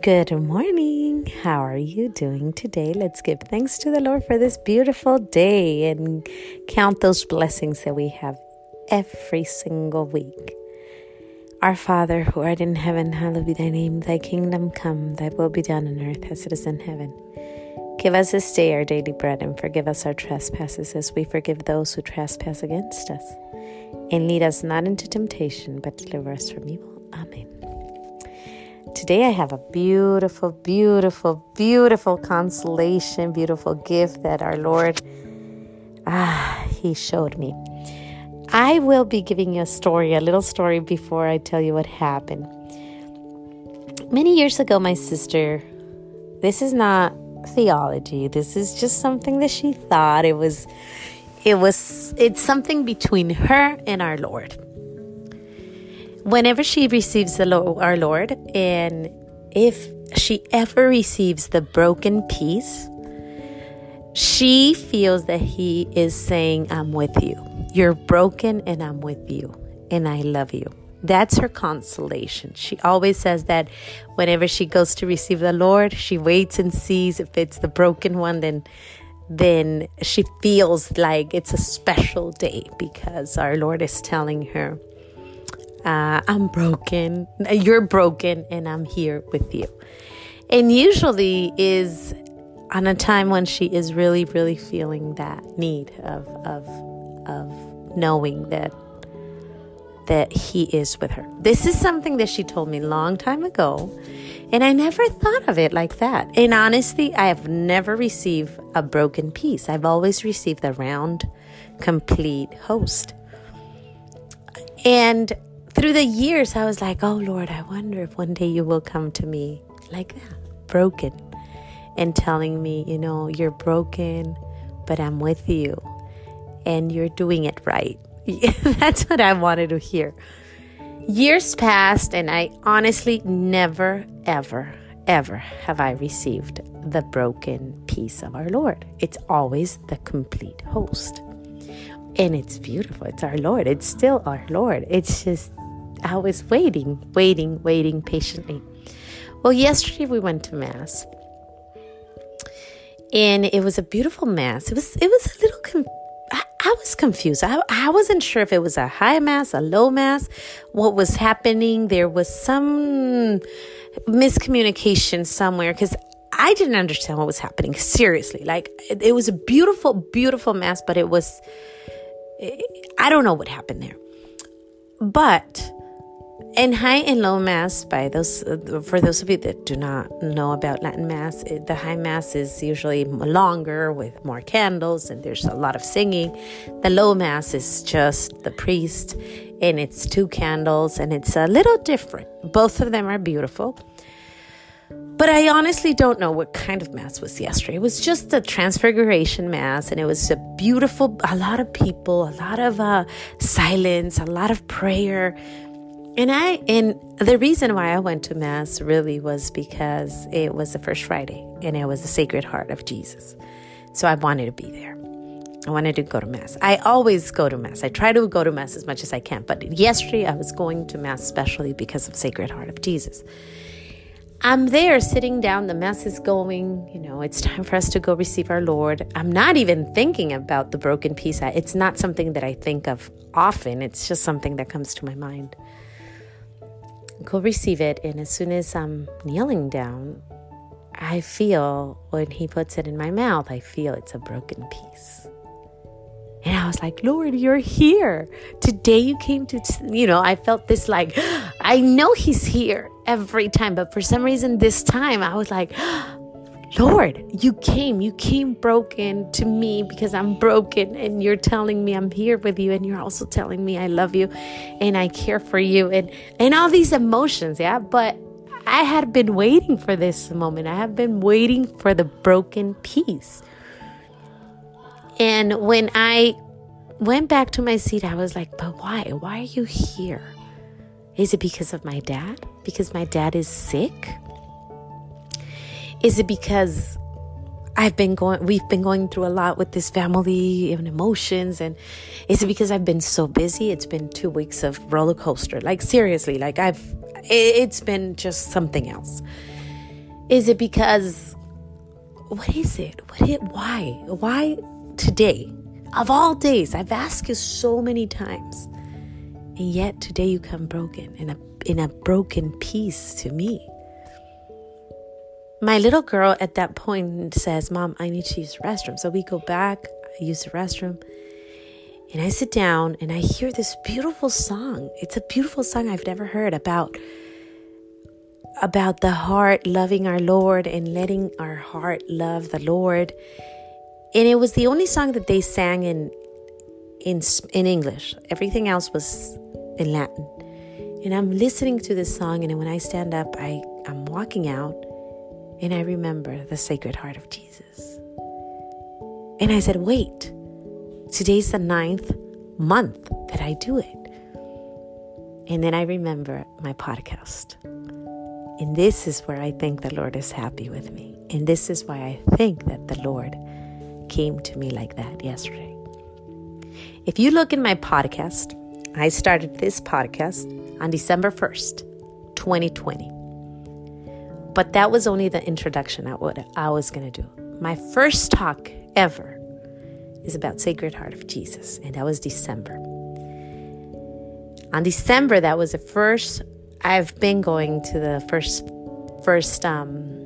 Good morning. How are you doing today? Let's give thanks to the Lord for this beautiful day and count those blessings that we have every single week. Our Father, who art in heaven, hallowed be thy name. Thy kingdom come, thy will be done on earth as it is in heaven. Give us this day our daily bread and forgive us our trespasses as we forgive those who trespass against us. And lead us not into temptation, but deliver us from evil. Amen. Today I have a beautiful, beautiful, beautiful consolation, beautiful gift that our Lord ah, he showed me. I will be giving you a story, a little story before I tell you what happened. Many years ago my sister this is not theology. This is just something that she thought it was it was it's something between her and our Lord whenever she receives the Lord, our Lord, and if she ever receives the broken piece, she feels that He is saying, I'm with you. You're broken, and I'm with you, and I love you. That's her consolation. She always says that whenever she goes to receive the Lord, she waits and sees if it's the broken one, then then she feels like it's a special day because our Lord is telling her, uh, I'm broken, you're broken, and I'm here with you. And usually is on a time when she is really, really feeling that need of of of knowing that that he is with her. This is something that she told me a long time ago, and I never thought of it like that. And honestly, I have never received a broken piece. I've always received the round, complete host. And through the years, I was like, oh Lord, I wonder if one day you will come to me like that, broken, and telling me, you know, you're broken, but I'm with you and you're doing it right. That's what I wanted to hear. Years passed, and I honestly never, ever, ever have I received the broken piece of our Lord. It's always the complete host. And it's beautiful. It's our Lord. It's still our Lord. It's just I was waiting, waiting, waiting patiently. Well, yesterday we went to mass, and it was a beautiful mass. It was it was a little. Com- I, was confused. I, I wasn't sure if it was a high mass, a low mass, what was happening. There was some miscommunication somewhere because I didn't understand what was happening. Seriously, like it, it was a beautiful, beautiful mass, but it was. I don't know what happened there, but in high and low mass, by those for those of you that do not know about Latin mass, the high mass is usually longer with more candles and there's a lot of singing. The low mass is just the priest and it's two candles and it's a little different. Both of them are beautiful. But I honestly don't know what kind of mass was yesterday. It was just a transfiguration mass, and it was a beautiful, a lot of people, a lot of uh, silence, a lot of prayer. And I and the reason why I went to mass really was because it was the first Friday and it was the Sacred Heart of Jesus. So I wanted to be there. I wanted to go to mass. I always go to mass. I try to go to mass as much as I can, but yesterday I was going to mass especially because of Sacred Heart of Jesus. I'm there sitting down, the mass is going, you know, it's time for us to go receive our Lord. I'm not even thinking about the broken piece. It's not something that I think of often. It's just something that comes to my mind go receive it. And as soon as I'm kneeling down, I feel when he puts it in my mouth, I feel it's a broken piece. And I was like, Lord, you're here. Today you came to, you know, I felt this like, I know he's here every time, but for some reason this time I was like, Lord, you came, you came broken to me because I'm broken, and you're telling me I'm here with you, and you're also telling me I love you and I care for you, and, and all these emotions, yeah. But I had been waiting for this moment, I have been waiting for the broken piece. And when I went back to my seat, I was like, but why? Why are you here? Is it because of my dad? Because my dad is sick? Is it because I've been going, we've been going through a lot with this family and emotions? And is it because I've been so busy? It's been two weeks of roller coaster. Like, seriously, like, I've, it's been just something else. Is it because what is it? What it why? Why today? Of all days, I've asked you so many times. And yet today you come broken in a in a broken piece to me. My little girl at that point says, Mom, I need to use the restroom. So we go back, I use the restroom, and I sit down and I hear this beautiful song. It's a beautiful song I've never heard about about the heart loving our Lord and letting our heart love the Lord. And it was the only song that they sang in in in English. Everything else was in Latin. And I'm listening to this song and when I stand up, I I'm walking out and I remember the Sacred Heart of Jesus. And I said, "Wait. Today's the ninth month that I do it." And then I remember my podcast. And this is where I think the Lord is happy with me. And this is why I think that the Lord came to me like that yesterday. If you look in my podcast, I started this podcast on December 1st, 2020. But that was only the introduction at what I was going to do. My first talk ever is about Sacred Heart of Jesus, and that was December. On December, that was the first I've been going to the first first um,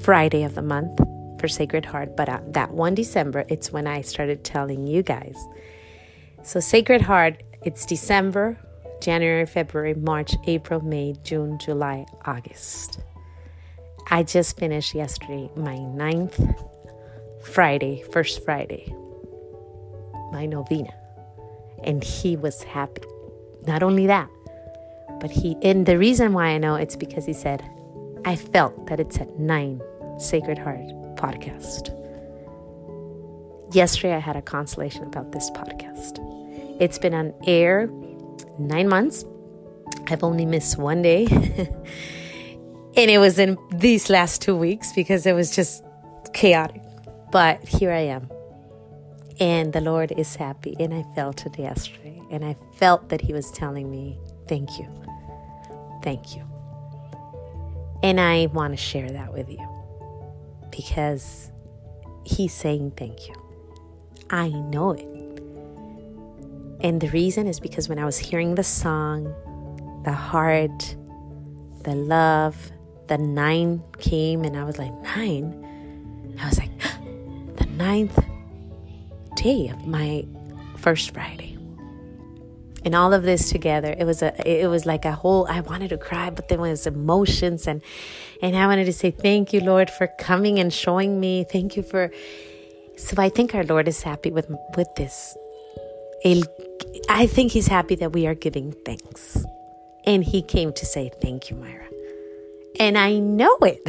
Friday of the month for Sacred Heart, but uh, that one December, it's when I started telling you guys. So Sacred Heart, it's December, January, February, March, April, May, June, July, August. I just finished yesterday my ninth Friday, first Friday, my novena, and he was happy. Not only that, but he, and the reason why I know it's because he said, I felt that it's at nine Sacred Heart podcast. Yesterday, I had a consolation about this podcast. It's been on air nine months. I've only missed one day. and it was in these last two weeks because it was just chaotic. But here I am. And the Lord is happy. And I felt it yesterday. And I felt that He was telling me, Thank you. Thank you. And I want to share that with you because He's saying thank you. I know it. And the reason is because when I was hearing the song, the heart, the love, the nine came, and I was like, Nine? I was like, The ninth day of my first Friday. And all of this together it was a it was like a whole i wanted to cry but then it was emotions and and i wanted to say thank you lord for coming and showing me. Thank you for so i think our lord is happy with with this i think he's happy that we are giving thanks and he came to say thank you myra and I know it.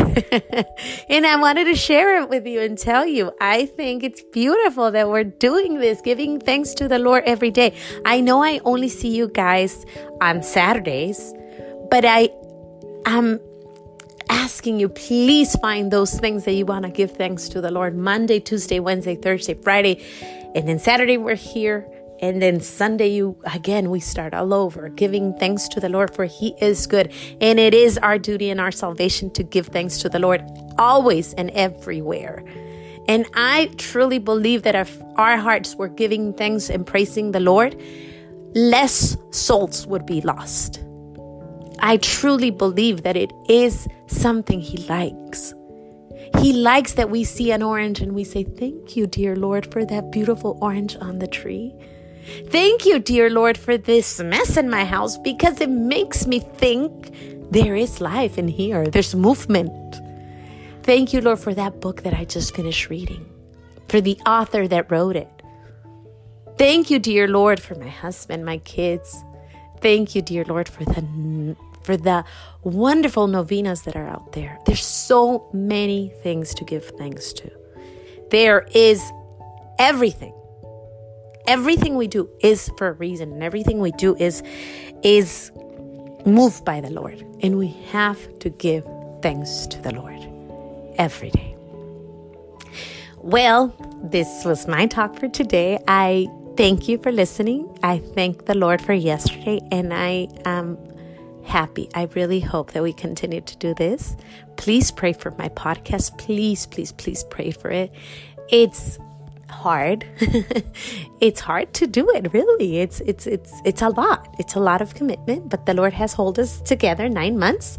and I wanted to share it with you and tell you I think it's beautiful that we're doing this, giving thanks to the Lord every day. I know I only see you guys on Saturdays, but I am asking you please find those things that you want to give thanks to the Lord Monday, Tuesday, Wednesday, Thursday, Friday, and then Saturday we're here and then Sunday, you again, we start all over, giving thanks to the Lord, for He is good. And it is our duty and our salvation to give thanks to the Lord always and everywhere. And I truly believe that if our hearts were giving thanks and praising the Lord, less souls would be lost. I truly believe that it is something He likes. He likes that we see an orange and we say, Thank you, dear Lord, for that beautiful orange on the tree. Thank you, dear Lord, for this mess in my house because it makes me think there is life in here, there's movement. Thank you, Lord, for that book that I just finished reading, for the author that wrote it. Thank you, dear Lord, for my husband, my kids. Thank you, dear Lord, for the for the wonderful novenas that are out there. There's so many things to give thanks to. There is everything everything we do is for a reason and everything we do is is moved by the Lord and we have to give thanks to the Lord every day. Well, this was my talk for today. I thank you for listening. I thank the Lord for yesterday and I am happy. I really hope that we continue to do this. Please pray for my podcast. Please, please, please pray for it. It's hard. it's hard to do it, really. It's it's it's it's a lot. It's a lot of commitment, but the Lord has hold us together 9 months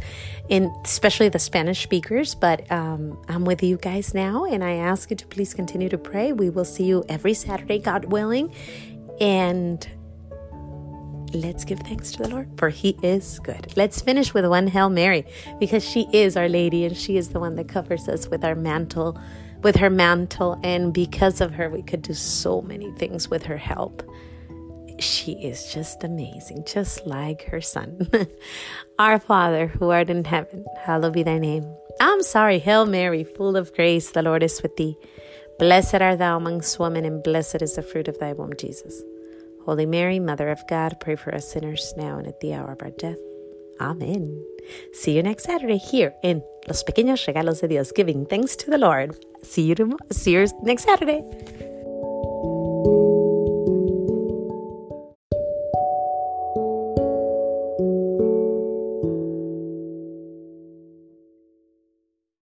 in especially the Spanish speakers, but um, I'm with you guys now and I ask you to please continue to pray. We will see you every Saturday, God willing. And let's give thanks to the Lord, for He is good. Let's finish with one Hail Mary, because she is our lady and she is the one that covers us with our mantle, with her mantle. And because of her, we could do so many things with her help. She is just amazing, just like her son. our Father who art in heaven, hallowed be thy name. I'm sorry, Hail Mary, full of grace, the Lord is with thee. Blessed art thou amongst women, and blessed is the fruit of thy womb, Jesus. Holy Mary, Mother of God, pray for us sinners now and at the hour of our death. Amen. See you next Saturday here in Los Pequeños Regalos de Dios, giving thanks to the Lord. See you, tomorrow. See you next Saturday.